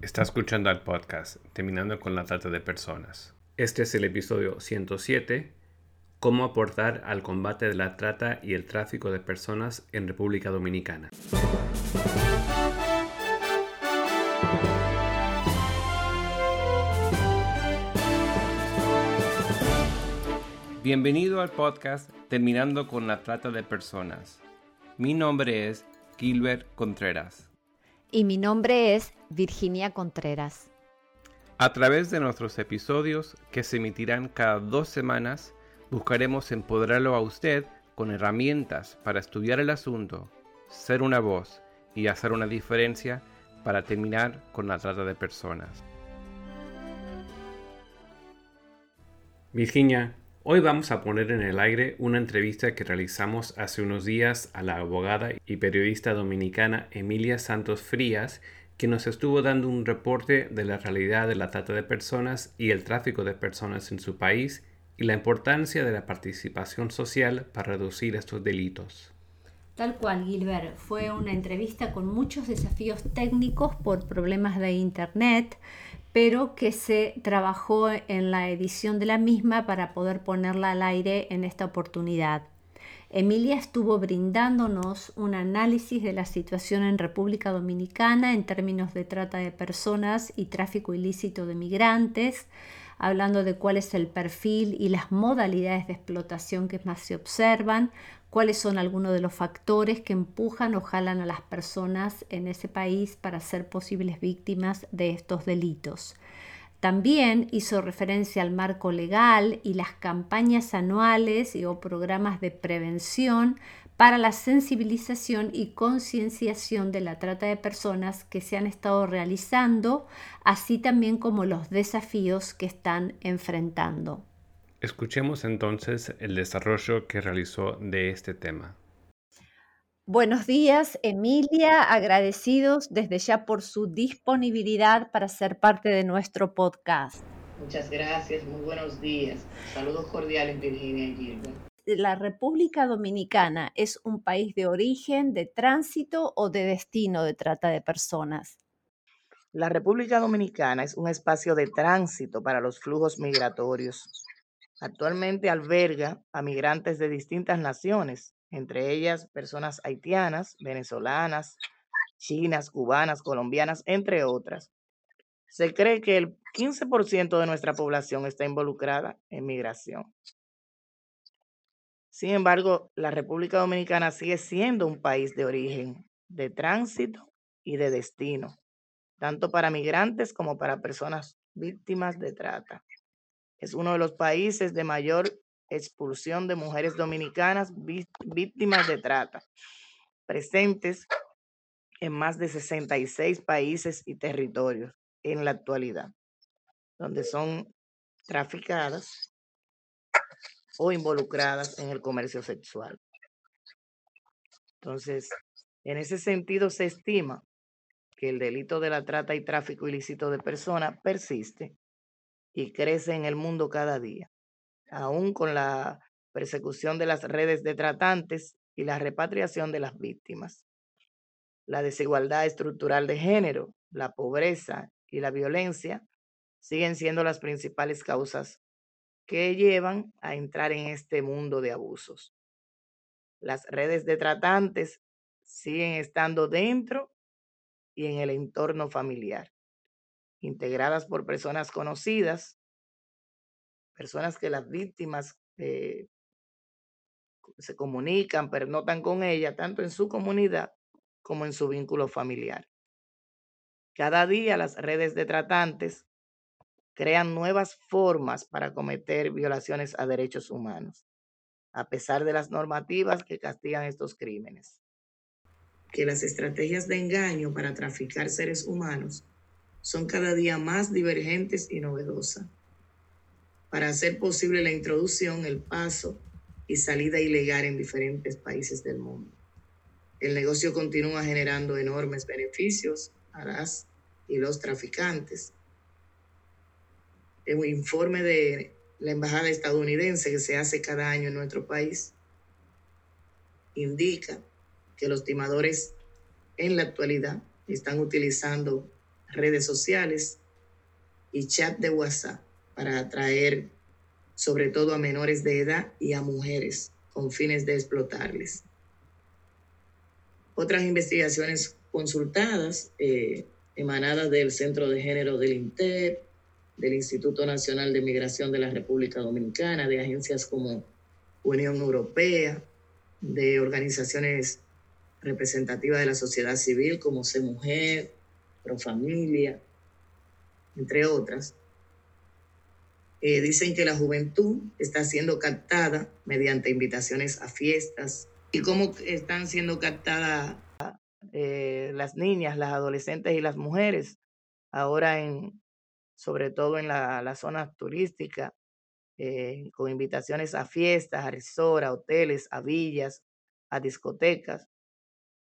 Está escuchando al podcast Terminando con la Trata de Personas. Este es el episodio 107, Cómo aportar al combate de la trata y el tráfico de personas en República Dominicana. Bienvenido al podcast Terminando con la Trata de Personas. Mi nombre es Gilbert Contreras y mi nombre es Virginia Contreras. A través de nuestros episodios, que se emitirán cada dos semanas, buscaremos empoderarlo a usted con herramientas para estudiar el asunto, ser una voz y hacer una diferencia para terminar con la trata de personas. Virginia, Hoy vamos a poner en el aire una entrevista que realizamos hace unos días a la abogada y periodista dominicana Emilia Santos Frías, que nos estuvo dando un reporte de la realidad de la trata de personas y el tráfico de personas en su país y la importancia de la participación social para reducir estos delitos. Tal cual, Gilbert. Fue una entrevista con muchos desafíos técnicos por problemas de Internet, pero que se trabajó en la edición de la misma para poder ponerla al aire en esta oportunidad. Emilia estuvo brindándonos un análisis de la situación en República Dominicana en términos de trata de personas y tráfico ilícito de migrantes, hablando de cuál es el perfil y las modalidades de explotación que más se observan, cuáles son algunos de los factores que empujan o jalan a las personas en ese país para ser posibles víctimas de estos delitos. También hizo referencia al marco legal y las campañas anuales y o programas de prevención para la sensibilización y concienciación de la trata de personas que se han estado realizando, así también como los desafíos que están enfrentando. Escuchemos entonces el desarrollo que realizó de este tema. Buenos días, Emilia. Agradecidos desde ya por su disponibilidad para ser parte de nuestro podcast. Muchas gracias, muy buenos días. Saludos cordiales, Virginia y Gilbert. ¿La República Dominicana es un país de origen, de tránsito o de destino de trata de personas? La República Dominicana es un espacio de tránsito para los flujos migratorios Actualmente alberga a migrantes de distintas naciones, entre ellas personas haitianas, venezolanas, chinas, cubanas, colombianas, entre otras. Se cree que el 15% de nuestra población está involucrada en migración. Sin embargo, la República Dominicana sigue siendo un país de origen, de tránsito y de destino, tanto para migrantes como para personas víctimas de trata. Es uno de los países de mayor expulsión de mujeres dominicanas víctimas de trata, presentes en más de 66 países y territorios en la actualidad, donde son traficadas o involucradas en el comercio sexual. Entonces, en ese sentido se estima que el delito de la trata y tráfico ilícito de personas persiste y crece en el mundo cada día, aún con la persecución de las redes de tratantes y la repatriación de las víctimas. La desigualdad estructural de género, la pobreza y la violencia siguen siendo las principales causas que llevan a entrar en este mundo de abusos. Las redes de tratantes siguen estando dentro y en el entorno familiar integradas por personas conocidas, personas que las víctimas eh, se comunican, pero notan con ella, tanto en su comunidad como en su vínculo familiar. Cada día las redes de tratantes crean nuevas formas para cometer violaciones a derechos humanos, a pesar de las normativas que castigan estos crímenes. Que las estrategias de engaño para traficar seres humanos son cada día más divergentes y novedosas. Para hacer posible la introducción, el paso y salida ilegal en diferentes países del mundo. El negocio continúa generando enormes beneficios a las y los traficantes. Un informe de la Embajada estadounidense que se hace cada año en nuestro país indica que los timadores en la actualidad están utilizando redes sociales y chat de WhatsApp para atraer sobre todo a menores de edad y a mujeres con fines de explotarles. Otras investigaciones consultadas, eh, emanadas del Centro de Género del INTEP, del Instituto Nacional de Migración de la República Dominicana, de agencias como Unión Europea, de organizaciones representativas de la sociedad civil como C Mujer, Profamilia, entre otras, eh, dicen que la juventud está siendo captada mediante invitaciones a fiestas. ¿Y cómo están siendo captadas eh, las niñas, las adolescentes y las mujeres? Ahora en, sobre todo en la, la zona turística, eh, con invitaciones a fiestas, a resorts, a hoteles, a villas, a discotecas.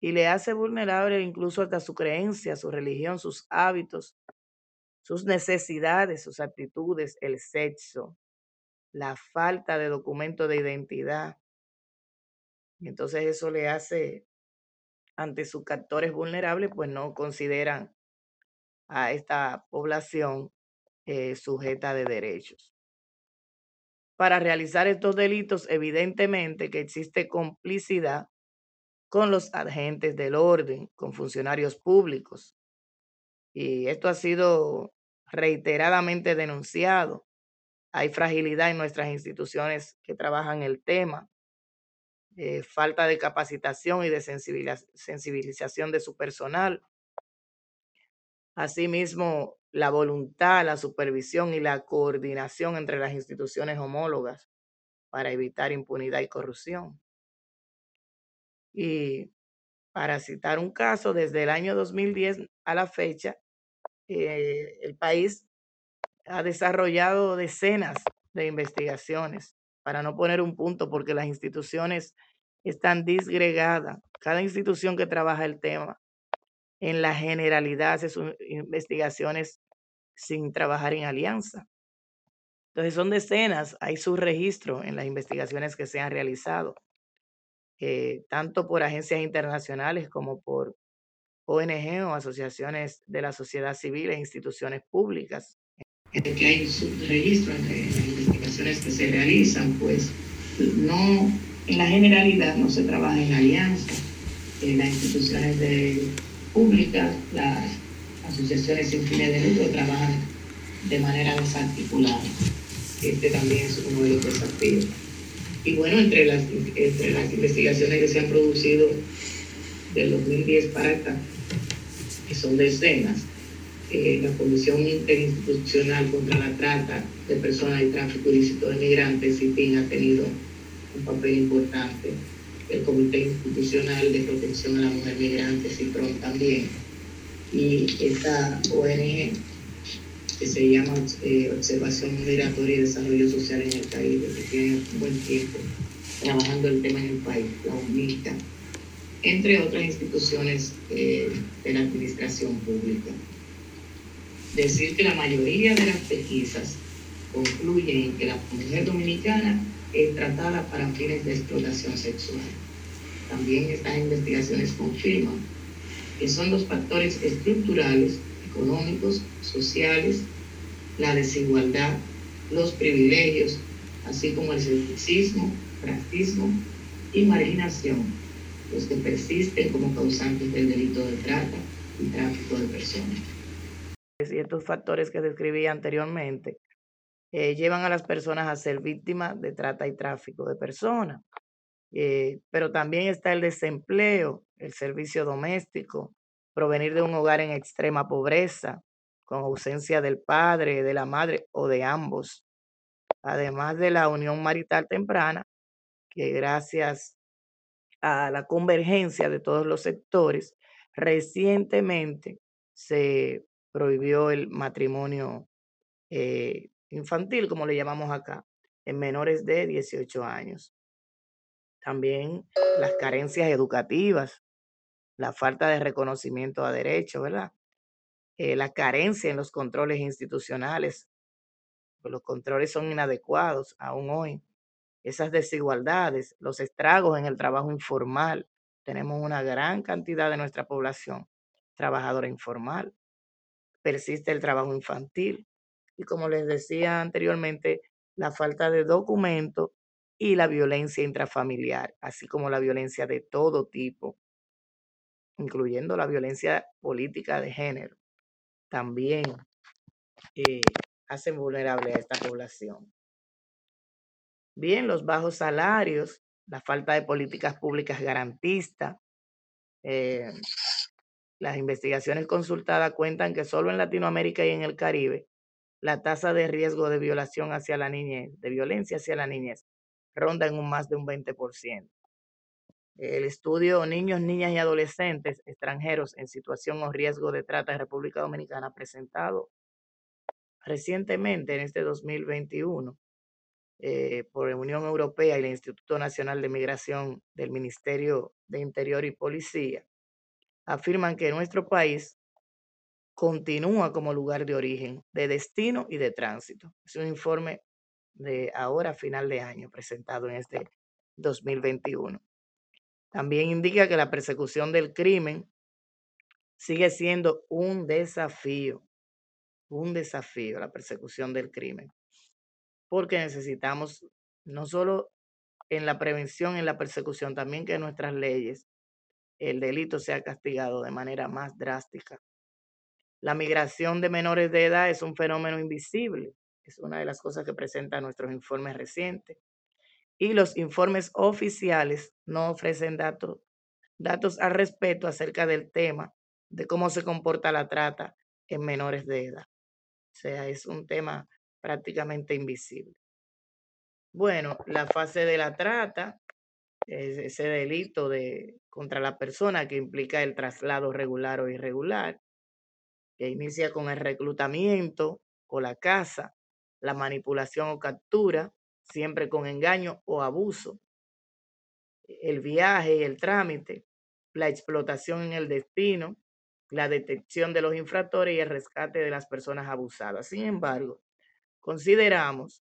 Y le hace vulnerable incluso hasta su creencia, su religión, sus hábitos, sus necesidades, sus actitudes, el sexo, la falta de documento de identidad. Entonces eso le hace, ante sus captores vulnerables, pues no consideran a esta población eh, sujeta de derechos. Para realizar estos delitos, evidentemente que existe complicidad con los agentes del orden, con funcionarios públicos. Y esto ha sido reiteradamente denunciado. Hay fragilidad en nuestras instituciones que trabajan el tema, eh, falta de capacitación y de sensibilización de su personal. Asimismo, la voluntad, la supervisión y la coordinación entre las instituciones homólogas para evitar impunidad y corrupción. Y para citar un caso, desde el año 2010 a la fecha, eh, el país ha desarrollado decenas de investigaciones, para no poner un punto, porque las instituciones están disgregadas. Cada institución que trabaja el tema, en la generalidad, hace sus investigaciones sin trabajar en alianza. Entonces son decenas, hay su registro en las investigaciones que se han realizado, eh, tanto por agencias internacionales como por ONG o asociaciones de la sociedad civil e instituciones públicas. Que hay un registro entre las investigaciones que se realizan, pues no, en la generalidad no se trabaja en alianza. En las instituciones de, públicas, las asociaciones sin fines de lucro trabajan de manera desarticulada. Este también es uno de los desafíos. Y bueno, entre las, entre las investigaciones que se han producido del 2010 para acá, que son decenas, eh, la Comisión Interinstitucional contra la Trata de Personas y Tráfico Ilícito de Migrantes, CIPIN, ha tenido un papel importante. El Comité Institucional de Protección a la Mujer Migrante, CIPRON, también. Y esta ONG, que se llama eh, Observación Migratoria y Desarrollo Social en el Caribe, que tiene un buen tiempo trabajando el tema en el país, la UNICA, entre otras instituciones de la administración pública. Decir que la mayoría de las pesquisas concluyen que la mujer dominicana es tratada para fines de explotación sexual. También estas investigaciones confirman que son los factores estructurales, económicos, sociales, la desigualdad, los privilegios, así como el sexismo, racismo y marginación los que persisten como causantes del delito de trata y tráfico de personas. Y estos factores que describí anteriormente eh, llevan a las personas a ser víctimas de trata y tráfico de personas. Eh, pero también está el desempleo, el servicio doméstico, provenir de un hogar en extrema pobreza, con ausencia del padre, de la madre o de ambos, además de la unión marital temprana, que gracias a la convergencia de todos los sectores, recientemente se prohibió el matrimonio eh, infantil, como le llamamos acá, en menores de 18 años. También las carencias educativas, la falta de reconocimiento a derechos, ¿verdad? Eh, la carencia en los controles institucionales, los controles son inadecuados aún hoy esas desigualdades, los estragos en el trabajo informal. Tenemos una gran cantidad de nuestra población trabajadora informal. persiste el trabajo infantil y como les decía anteriormente, la falta de documentos y la violencia intrafamiliar, así como la violencia de todo tipo, incluyendo la violencia política de género, también eh, hacen vulnerable a esta población. Bien, los bajos salarios, la falta de políticas públicas garantistas, eh, las investigaciones consultadas cuentan que solo en Latinoamérica y en el Caribe la tasa de riesgo de violación hacia la niñez, de violencia hacia la niñez, ronda en un más de un 20%. El estudio Niños, Niñas y Adolescentes extranjeros en situación o riesgo de trata en República Dominicana presentado recientemente en este 2021 eh, por la Unión Europea y el Instituto Nacional de Migración del Ministerio de Interior y Policía, afirman que nuestro país continúa como lugar de origen, de destino y de tránsito. Es un informe de ahora, final de año, presentado en este 2021. También indica que la persecución del crimen sigue siendo un desafío, un desafío la persecución del crimen porque necesitamos no solo en la prevención, en la persecución, también que nuestras leyes el delito sea castigado de manera más drástica. La migración de menores de edad es un fenómeno invisible, es una de las cosas que presentan nuestros informes recientes. Y los informes oficiales no ofrecen datos, datos al respecto acerca del tema de cómo se comporta la trata en menores de edad. O sea, es un tema prácticamente invisible. Bueno, la fase de la trata, es ese delito de, contra la persona que implica el traslado regular o irregular, que inicia con el reclutamiento o la caza, la manipulación o captura, siempre con engaño o abuso, el viaje y el trámite, la explotación en el destino, la detección de los infractores y el rescate de las personas abusadas. Sin embargo, Consideramos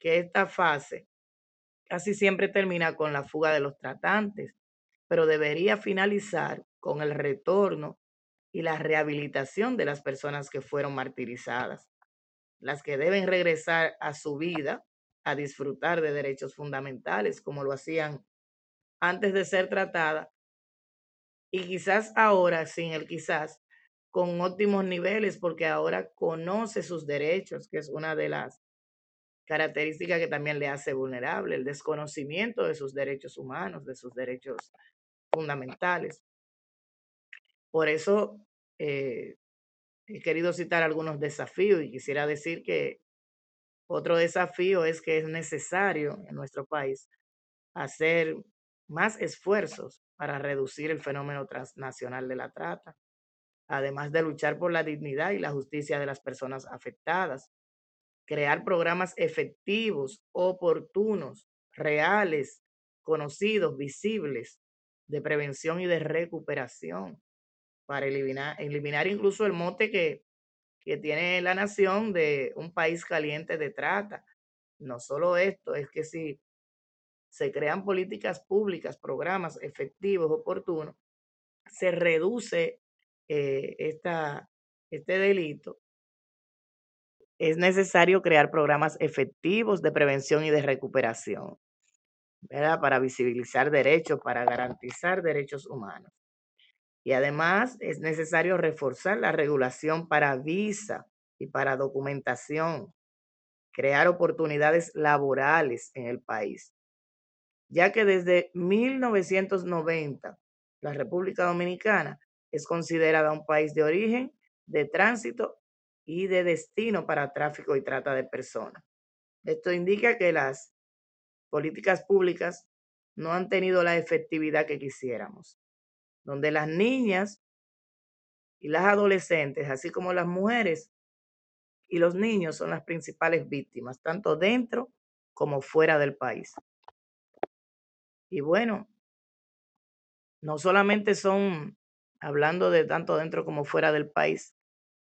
que esta fase casi siempre termina con la fuga de los tratantes, pero debería finalizar con el retorno y la rehabilitación de las personas que fueron martirizadas, las que deben regresar a su vida a disfrutar de derechos fundamentales como lo hacían antes de ser tratada y quizás ahora, sin el quizás, con óptimos niveles porque ahora conoce sus derechos, que es una de las características que también le hace vulnerable, el desconocimiento de sus derechos humanos, de sus derechos fundamentales. Por eso eh, he querido citar algunos desafíos y quisiera decir que otro desafío es que es necesario en nuestro país hacer más esfuerzos para reducir el fenómeno transnacional de la trata además de luchar por la dignidad y la justicia de las personas afectadas, crear programas efectivos, oportunos, reales, conocidos, visibles, de prevención y de recuperación, para eliminar, eliminar incluso el mote que, que tiene la nación de un país caliente de trata. No solo esto, es que si se crean políticas públicas, programas efectivos, oportunos, se reduce eh, este delito, es necesario crear programas efectivos de prevención y de recuperación, ¿verdad? Para visibilizar derechos, para garantizar derechos humanos. Y además es necesario reforzar la regulación para visa y para documentación, crear oportunidades laborales en el país, ya que desde 1990 la República Dominicana es considerada un país de origen, de tránsito y de destino para tráfico y trata de personas. Esto indica que las políticas públicas no han tenido la efectividad que quisiéramos, donde las niñas y las adolescentes, así como las mujeres y los niños son las principales víctimas, tanto dentro como fuera del país. Y bueno, no solamente son hablando de tanto dentro como fuera del país,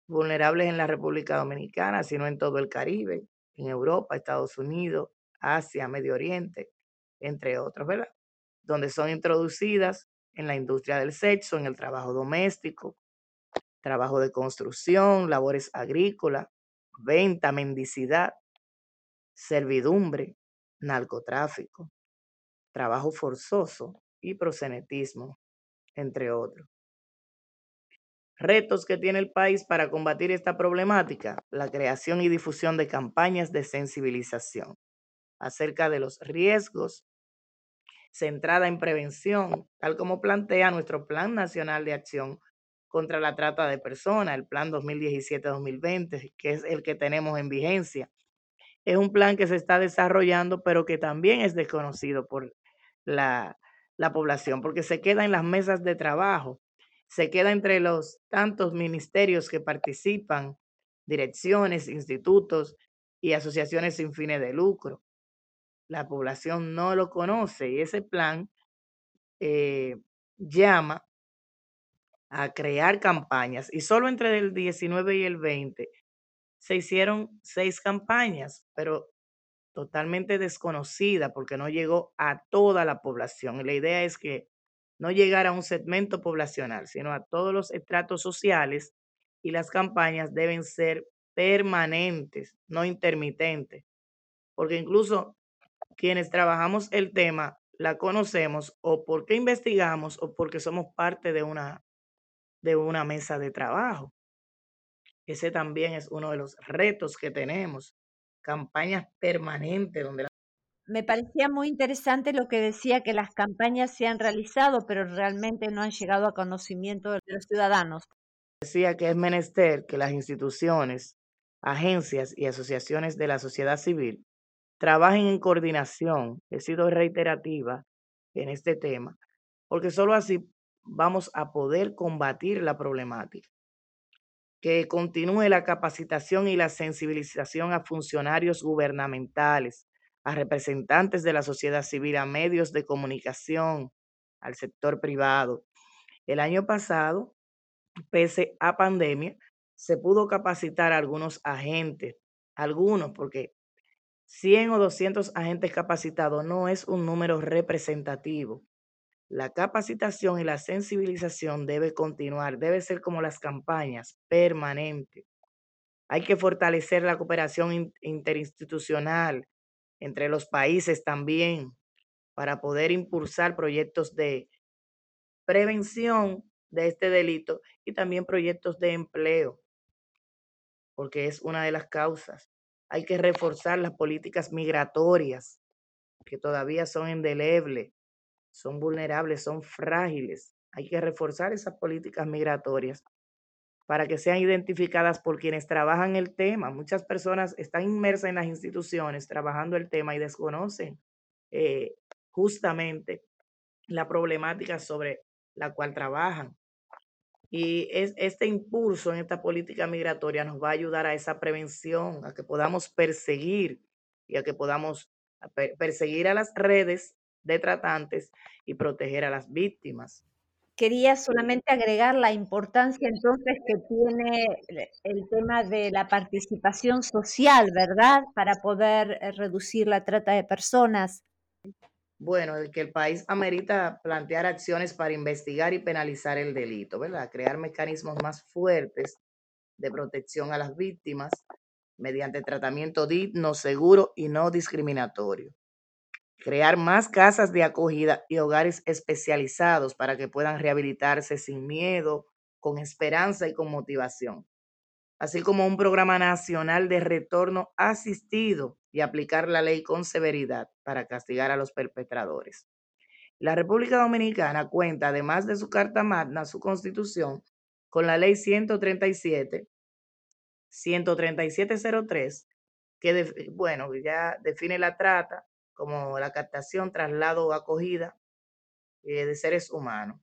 vulnerables en la República Dominicana, sino en todo el Caribe, en Europa, Estados Unidos, Asia, Medio Oriente, entre otros, ¿verdad? Donde son introducidas en la industria del sexo, en el trabajo doméstico, trabajo de construcción, labores agrícolas, venta, mendicidad, servidumbre, narcotráfico, trabajo forzoso y prosenetismo, entre otros. Retos que tiene el país para combatir esta problemática, la creación y difusión de campañas de sensibilización acerca de los riesgos centrada en prevención, tal como plantea nuestro Plan Nacional de Acción contra la Trata de Personas, el Plan 2017-2020, que es el que tenemos en vigencia. Es un plan que se está desarrollando, pero que también es desconocido por la, la población, porque se queda en las mesas de trabajo, se queda entre los tantos ministerios que participan, direcciones, institutos y asociaciones sin fines de lucro la población no lo conoce y ese plan eh, llama a crear campañas y solo entre el 19 y el 20 se hicieron seis campañas, pero totalmente desconocida porque no llegó a toda la población. Y la idea es que no llegara a un segmento poblacional, sino a todos los estratos sociales y las campañas deben ser permanentes, no intermitentes, porque incluso quienes trabajamos el tema la conocemos o porque investigamos o porque somos parte de una, de una mesa de trabajo. Ese también es uno de los retos que tenemos, campañas permanentes donde Me parecía muy interesante lo que decía que las campañas se han realizado, pero realmente no han llegado a conocimiento de los ciudadanos. Decía que es menester que las instituciones, agencias y asociaciones de la sociedad civil trabajen en coordinación. He sido reiterativa en este tema, porque solo así vamos a poder combatir la problemática. Que continúe la capacitación y la sensibilización a funcionarios gubernamentales, a representantes de la sociedad civil, a medios de comunicación, al sector privado. El año pasado, pese a pandemia, se pudo capacitar a algunos agentes, algunos, porque 100 o 200 agentes capacitados no es un número representativo. La capacitación y la sensibilización debe continuar, debe ser como las campañas, permanente. Hay que fortalecer la cooperación interinstitucional entre los países también para poder impulsar proyectos de prevención de este delito y también proyectos de empleo, porque es una de las causas. Hay que reforzar las políticas migratorias, que todavía son indelebles, son vulnerables, son frágiles. Hay que reforzar esas políticas migratorias para que sean identificadas por quienes trabajan el tema. Muchas personas están inmersas en las instituciones trabajando el tema y desconocen eh, justamente la problemática sobre la cual trabajan. Y es, este impulso en esta política migratoria nos va a ayudar a esa prevención, a que podamos perseguir y a que podamos perseguir a las redes de tratantes y proteger a las víctimas. Quería solamente agregar la importancia entonces que tiene el tema de la participación social, ¿verdad? Para poder eh, reducir la trata de personas bueno, el que el país amerita plantear acciones para investigar y penalizar el delito, ¿verdad? Crear mecanismos más fuertes de protección a las víctimas mediante tratamiento digno, seguro y no discriminatorio. Crear más casas de acogida y hogares especializados para que puedan rehabilitarse sin miedo, con esperanza y con motivación. Así como un programa nacional de retorno asistido y aplicar la ley con severidad para castigar a los perpetradores. La República Dominicana cuenta, además de su Carta Magna, su Constitución, con la Ley 137, 13703, que, bueno, ya define la trata como la captación, traslado o acogida eh, de seres humanos.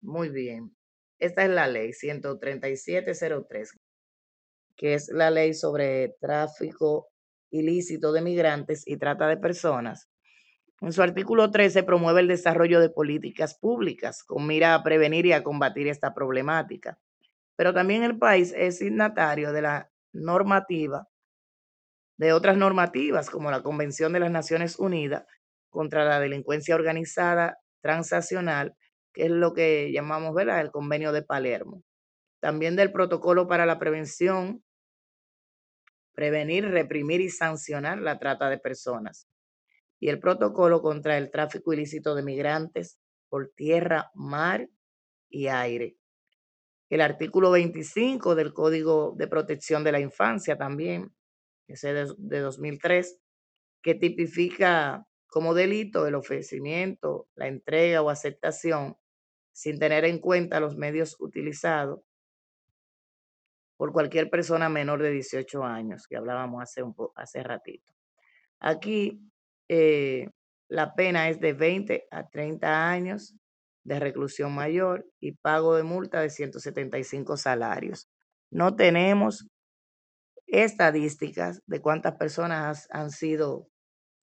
Muy bien. Esta es la ley 13703, que es la ley sobre tráfico ilícito de migrantes y trata de personas. En su artículo 13 promueve el desarrollo de políticas públicas con mira a prevenir y a combatir esta problemática. Pero también el país es signatario de la normativa, de otras normativas como la Convención de las Naciones Unidas contra la delincuencia organizada transaccional, que es lo que llamamos ¿verdad? el convenio de Palermo. también del protocolo para la prevención, prevenir, reprimir y sancionar la trata de personas y el protocolo contra el tráfico ilícito de migrantes por tierra, mar y aire. El artículo 25 del Código de Protección de la Infancia también, ese de, de 2003, que tipifica como delito el ofrecimiento, la entrega o aceptación sin tener en cuenta los medios utilizados por cualquier persona menor de 18 años, que hablábamos hace, un hace ratito. Aquí eh, la pena es de 20 a 30 años de reclusión mayor y pago de multa de 175 salarios. No tenemos estadísticas de cuántas personas han sido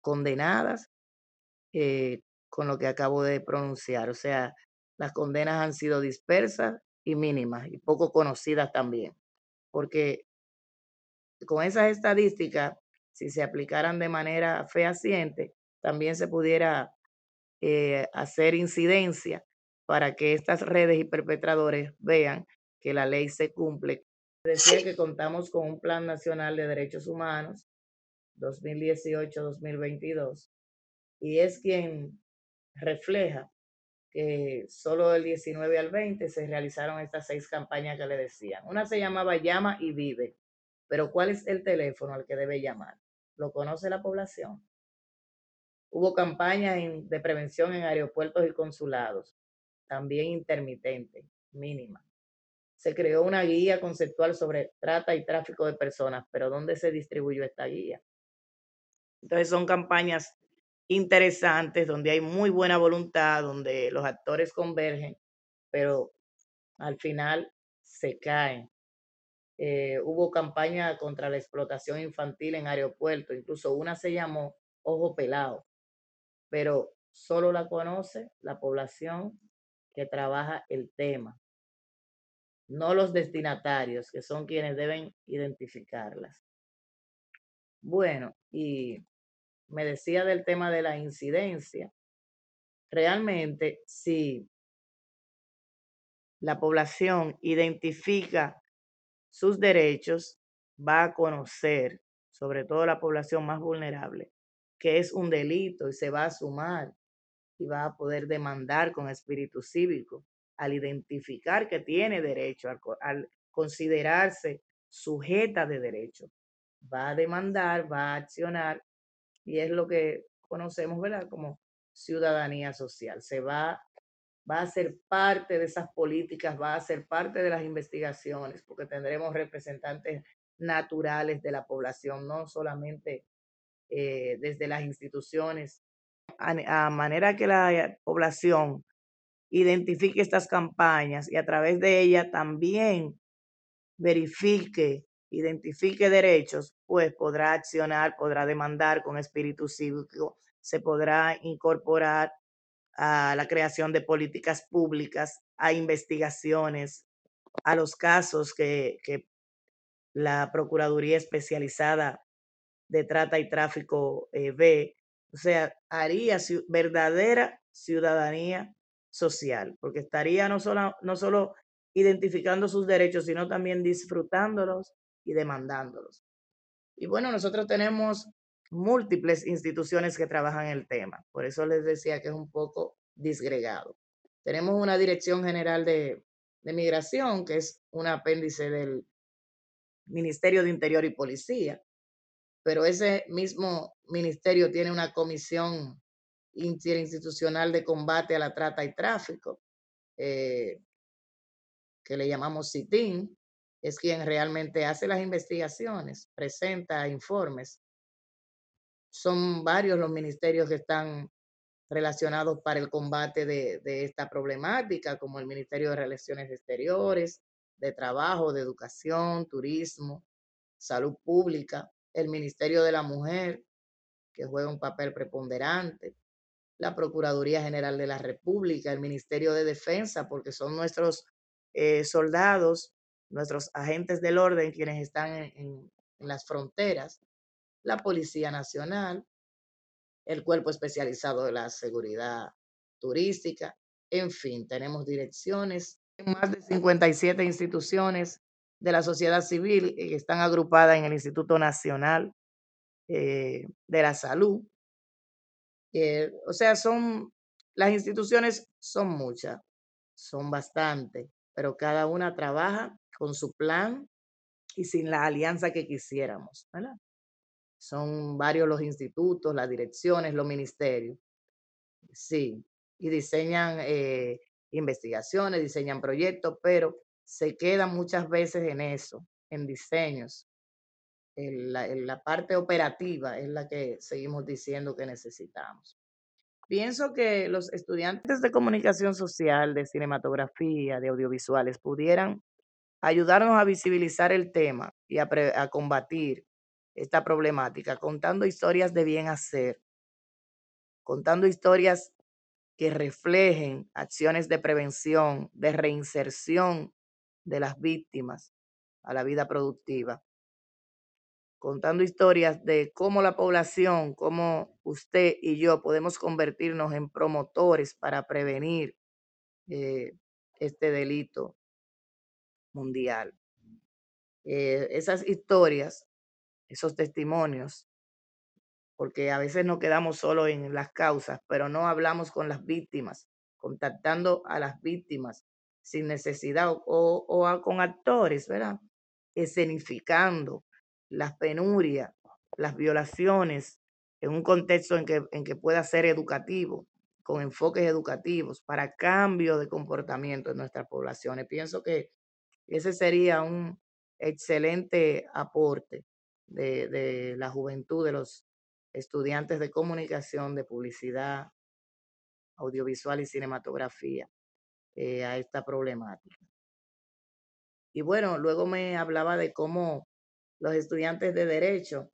condenadas eh, con lo que acabo de pronunciar. O sea, las condenas han sido dispersas y mínimas y poco conocidas también, porque con esas estadísticas, si se aplicaran de manera fehaciente, también se pudiera eh, hacer incidencia para que estas redes y perpetradores vean que la ley se cumple. Decía que contamos con un Plan Nacional de Derechos Humanos 2018-2022 y es quien refleja que solo del 19 al 20 se realizaron estas seis campañas que le decían. Una se llamaba Llama y Vive, pero ¿cuál es el teléfono al que debe llamar? ¿Lo conoce la población? Hubo campañas de prevención en aeropuertos y consulados, también intermitente, mínima. Se creó una guía conceptual sobre trata y tráfico de personas, pero ¿dónde se distribuyó esta guía? Entonces son campañas interesantes, donde hay muy buena voluntad, donde los actores convergen, pero al final se caen. Eh, hubo campaña contra la explotación infantil en aeropuertos, incluso una se llamó Ojo Pelado, pero solo la conoce la población que trabaja el tema, no los destinatarios, que son quienes deben identificarlas. Bueno, y me decía del tema de la incidencia. Realmente, si la población identifica sus derechos, va a conocer, sobre todo la población más vulnerable, que es un delito y se va a sumar y va a poder demandar con espíritu cívico al identificar que tiene derecho, al, considerarse sujeta de derecho. Va a demandar, va a accionar y es lo que conocemos, ¿verdad? Como ciudadanía social. Se va, va a ser parte de esas políticas, va a ser parte de las investigaciones, porque tendremos representantes naturales de la población, no solamente eh, desde las instituciones, a, manera que la población identifique estas campañas y a través de ella también verifique identifique derechos, pues podrá accionar, podrá demandar con espíritu cívico, se podrá incorporar a la creación de políticas públicas, a investigaciones, a los casos que, que la Procuraduría Especializada de Trata y Tráfico eh, ve. O sea, haría verdadera ciudadanía social, porque estaría no solo, no solo identificando sus derechos, sino también disfrutándolos y demandándolos. Y bueno, nosotros tenemos múltiples instituciones que trabajan el tema, por eso les decía que es un poco disgregado. Tenemos una Dirección General de, de Migración, que es un apéndice del Ministerio de Interior y Policía, pero ese mismo ministerio tiene una comisión interinstitucional de combate a la trata y tráfico, eh, que le llamamos CITIN, es quien realmente hace las investigaciones, presenta informes. Son varios los ministerios que están relacionados para el combate de, esta problemática, como el Ministerio de Relaciones Exteriores, de Trabajo, de Educación, Turismo, Salud Pública, el Ministerio de la Mujer, que juega un papel preponderante, la Procuraduría General de la República, el Ministerio de Defensa, porque son nuestros eh, soldados nuestros agentes del orden, quienes están en, las fronteras, la Policía Nacional, el Cuerpo Especializado de la Seguridad Turística, en fin, tenemos direcciones más de 57 instituciones de la sociedad civil que eh, están agrupadas en el Instituto Nacional eh, de la Salud. Eh, o sea, son, las instituciones son muchas, son bastantes, pero cada una trabaja con su plan y sin la alianza que quisiéramos, Son varios los institutos, las direcciones, los ministerios. Sí, y diseñan investigaciones, diseñan proyectos, pero se quedan muchas veces en eso, en diseños. En la, parte operativa es la que seguimos diciendo que necesitamos. Pienso que los estudiantes de comunicación social, de cinematografía, de audiovisuales pudieran ayudarnos a visibilizar el tema y a, a combatir esta problemática, contando historias de bien hacer, contando historias que reflejen acciones de prevención, de reinserción de las víctimas a la vida productiva, contando historias de cómo la población, cómo usted y yo podemos convertirnos en promotores para prevenir eh, este delito mundial. Eh, esas historias, esos testimonios, porque a veces nos quedamos solo en las causas, pero no hablamos con las víctimas, contactando a las víctimas sin necesidad o, con actores, ¿verdad? Escenificando las penurias, las violaciones en un contexto en que, en que pueda ser educativo, con enfoques educativos para cambio de comportamiento en nuestras poblaciones. Pienso que ese sería un excelente aporte de, de la juventud, de los estudiantes de comunicación, de publicidad, audiovisual y cinematografía eh, a esta problemática. Y bueno, luego me hablaba de cómo los estudiantes de derecho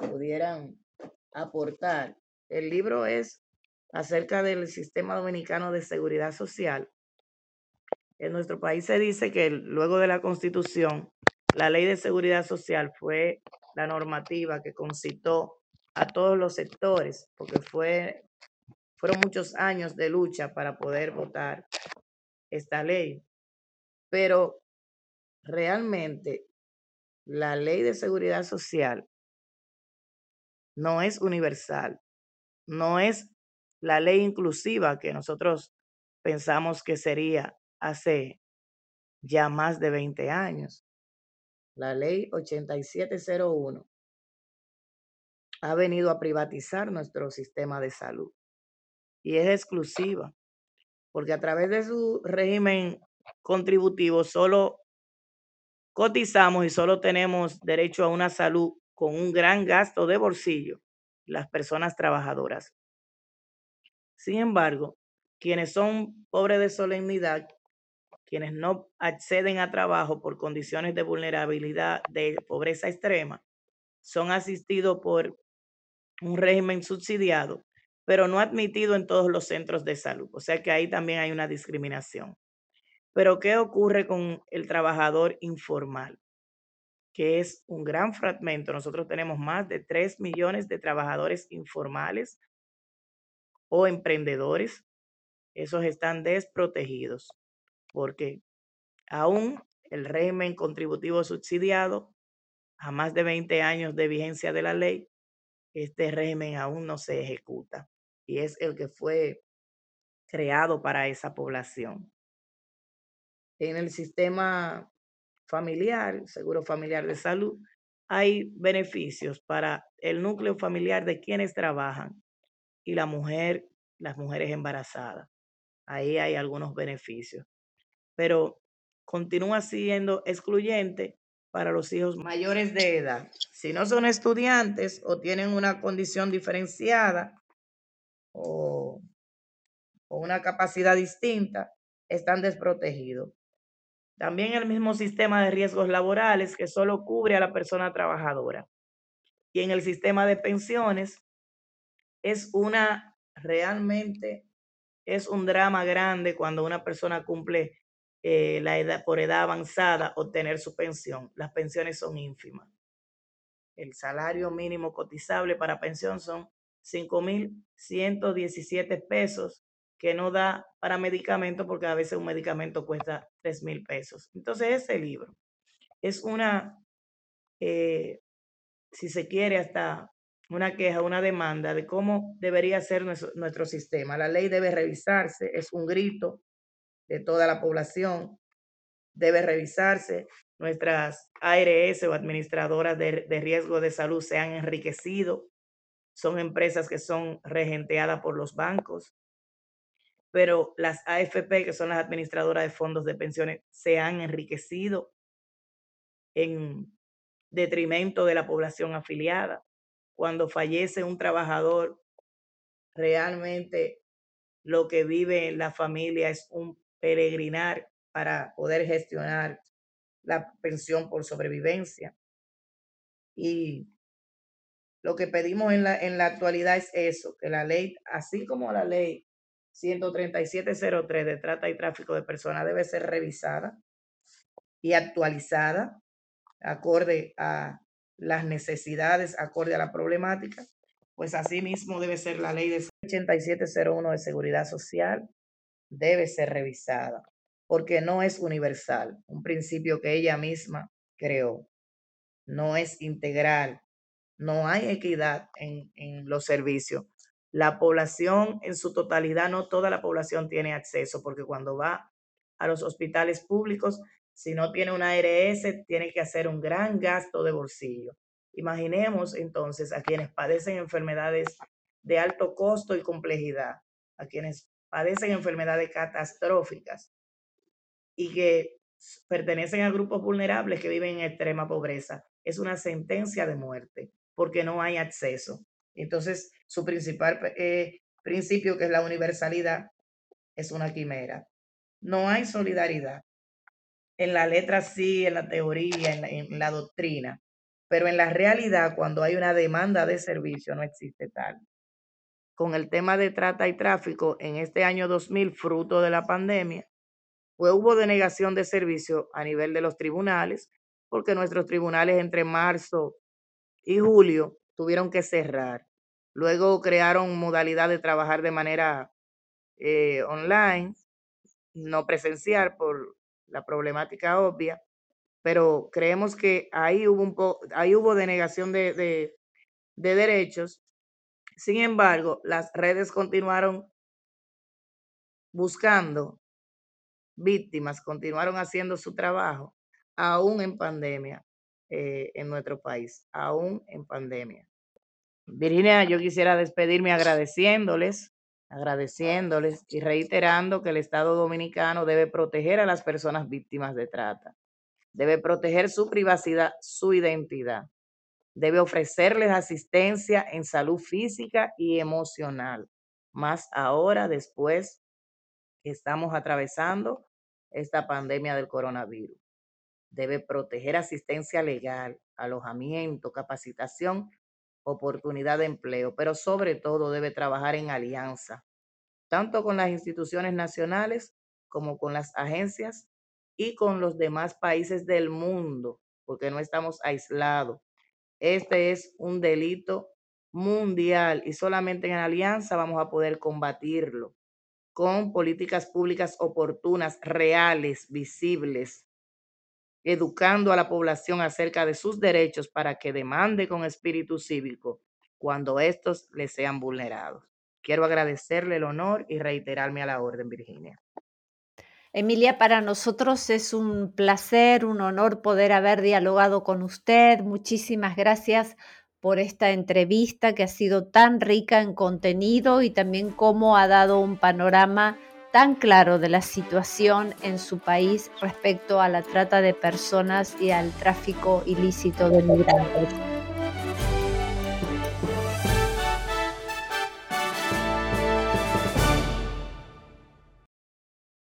pudieran aportar. El libro es acerca del sistema dominicano de seguridad social. En nuestro país se dice que luego de la constitución, la ley de seguridad social fue la normativa que concitó a todos los sectores, porque fue, fueron muchos años de lucha para poder votar esta ley. Pero realmente la ley de seguridad social no es universal, no es la ley inclusiva que nosotros pensamos que sería hace ya más de 20 años. La ley 8701, ha venido a privatizar nuestro sistema de salud y es exclusiva, porque a través de su régimen contributivo solo cotizamos y solo tenemos derecho a una salud con un gran gasto de bolsillo las personas trabajadoras. Sin embargo, quienes son pobres de solemnidad quienes no acceden a trabajo por condiciones de vulnerabilidad, de pobreza extrema, son asistidos por un régimen subsidiado, pero no admitido en todos los centros de salud. O sea que ahí también hay una discriminación. Pero ¿qué ocurre con el trabajador informal? Que es un gran fragmento. Nosotros tenemos más de 3 millones de trabajadores informales o emprendedores. Esos están desprotegidos porque aún el régimen contributivo subsidiado, a más de 20 años de vigencia de la ley, este régimen aún no se ejecuta y es el que fue creado para esa población. En el sistema familiar, seguro familiar de salud, hay beneficios para el núcleo familiar de quienes trabajan y la mujer, las mujeres embarazadas. Ahí hay algunos beneficios pero continúa siendo excluyente para los hijos mayores de edad. Si no son estudiantes o tienen una condición diferenciada o, una capacidad distinta, están desprotegidos. También el mismo sistema de riesgos laborales que solo cubre a la persona trabajadora. Y en el sistema de pensiones es una realmente es un drama grande cuando una persona cumple eh, la edad, por edad avanzada obtener su pensión. Las pensiones son ínfimas. El salario mínimo cotizable para pensión son 5.117 pesos que no da para medicamento porque a veces un medicamento cuesta 3 mil pesos. Entonces ese libro es una, eh, si se quiere, hasta una queja, una demanda de cómo debería ser nuestro, nuestro sistema. La ley debe revisarse, es un grito de toda la población, debe revisarse. Nuestras ARS o administradoras de, de riesgo de salud se han enriquecido, son empresas que son regenteadas por los bancos, pero las AFP, que son las administradoras de fondos de pensiones, se han enriquecido en detrimento de la población afiliada. Cuando fallece un trabajador, realmente lo que vive la familia es un peregrinar para poder gestionar la pensión por sobrevivencia. Y lo que pedimos en la, en la actualidad es eso, que la ley, así como la ley 13703 de trata y tráfico de personas debe ser revisada y actualizada acorde a las necesidades, acorde a la problemática, pues así mismo debe ser la ley de 8701 de seguridad social, debe ser revisada, porque no es universal, un principio que ella misma creó, no es integral, no hay equidad en, en los servicios. La población en su totalidad, no toda la población tiene acceso, porque cuando va a los hospitales públicos, si no tiene una ARS, tiene que hacer un gran gasto de bolsillo. Imaginemos entonces a quienes padecen enfermedades de alto costo y complejidad, a quienes padecen enfermedades catastróficas y que pertenecen a grupos vulnerables que viven en extrema pobreza. Es una sentencia de muerte porque no hay acceso. Entonces, su principal eh, principio, que es la universalidad, es una quimera. No hay solidaridad. En la letra sí, en la teoría, en la, doctrina, pero en la realidad, cuando hay una demanda de servicio, no existe tal. Con el tema de trata y tráfico, en este año 2000, fruto de la pandemia, pues hubo denegación de servicio a nivel de los tribunales, porque nuestros tribunales entre marzo y julio tuvieron que cerrar. Luego crearon modalidad de trabajar de manera eh, online, no presencial por la problemática obvia, pero creemos que ahí hubo, un ahí hubo denegación de, de, de derechos. Sin embargo, las redes continuaron buscando víctimas, continuaron haciendo su trabajo, aún en pandemia eh, en nuestro país, aún en pandemia. Virginia, yo quisiera despedirme agradeciéndoles, agradeciéndoles y reiterando que el Estado dominicano debe proteger a las personas víctimas de trata, debe proteger su privacidad, su identidad, debe ofrecerles asistencia en salud física y emocional, más ahora después que estamos atravesando esta pandemia del coronavirus. Debe proteger asistencia legal, alojamiento, capacitación oportunidad de empleo, pero sobre todo debe trabajar en alianza, tanto con las instituciones nacionales como con las agencias y con los demás países del mundo, porque no estamos aislados. Este es un delito mundial y solamente en alianza vamos a poder combatirlo con políticas públicas oportunas, reales, visibles, educando a la población acerca de sus derechos para que demande con espíritu cívico cuando estos les sean vulnerados. Quiero agradecerle el honor y reiterarme a la orden, Virginia. Emilia, para nosotros es un placer, un honor poder haber dialogado con usted. Muchísimas gracias por esta entrevista que ha sido tan rica en contenido y también cómo ha dado un panorama tan claro de la situación en su país respecto a la trata de personas y al tráfico ilícito de migrantes.